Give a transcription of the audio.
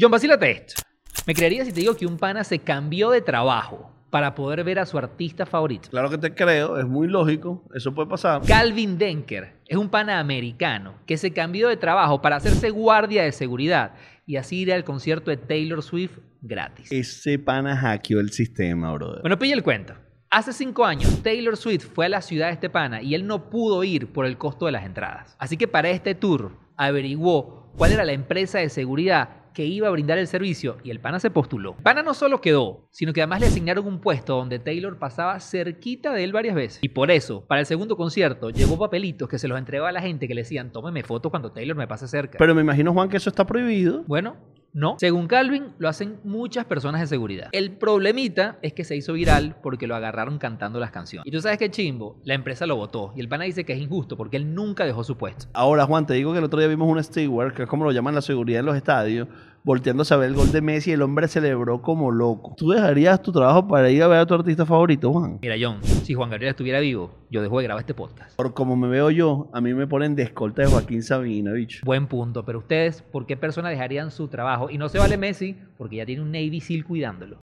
John, vacílate esto. ¿Me creerías si te digo que un pana se cambió de trabajo para poder ver a su artista favorito? Claro que te creo, es muy lógico, eso puede pasar. Calvin Denker es un pana americano que se cambió de trabajo para hacerse guardia de seguridad y así ir al concierto de Taylor Swift gratis. Ese pana hackeó el sistema, brother. Bueno, pilla el cuento. Hace cinco años, Taylor Swift fue a la ciudad de este pana y él no pudo ir por el costo de las entradas. Así que para este tour averiguó cuál era la empresa de seguridad que iba a brindar el servicio y el pana se postuló. Pana no solo quedó, sino que además le asignaron un puesto donde Taylor pasaba cerquita de él varias veces. Y por eso, para el segundo concierto, llevó papelitos que se los entregó a la gente que le decían, tómeme foto cuando Taylor me pase cerca. Pero me imagino, Juan, que eso está prohibido. Bueno, no. Según Calvin, lo hacen muchas personas de seguridad. El problemita es que se hizo viral porque lo agarraron cantando las canciones. Y tú sabes que chimbo, la empresa lo votó. Y el pana dice que es injusto porque él nunca dejó su puesto. Ahora, Juan, te digo que el otro día vimos un steward, que es como lo llaman la seguridad en los estadios, volteándose a ver el gol de Messi el hombre celebró como loco. ¿Tú dejarías tu trabajo para ir a ver a tu artista favorito, Juan? Mira, John, si Juan Gabriel estuviera vivo, yo dejo de grabar este podcast. Por como me veo yo, a mí me ponen de escolta de Joaquín Sabina, bicho. Buen punto, pero ustedes, ¿por qué personas dejarían su trabajo? Y no se vale Messi porque ya tiene un Navy SEAL cuidándolo.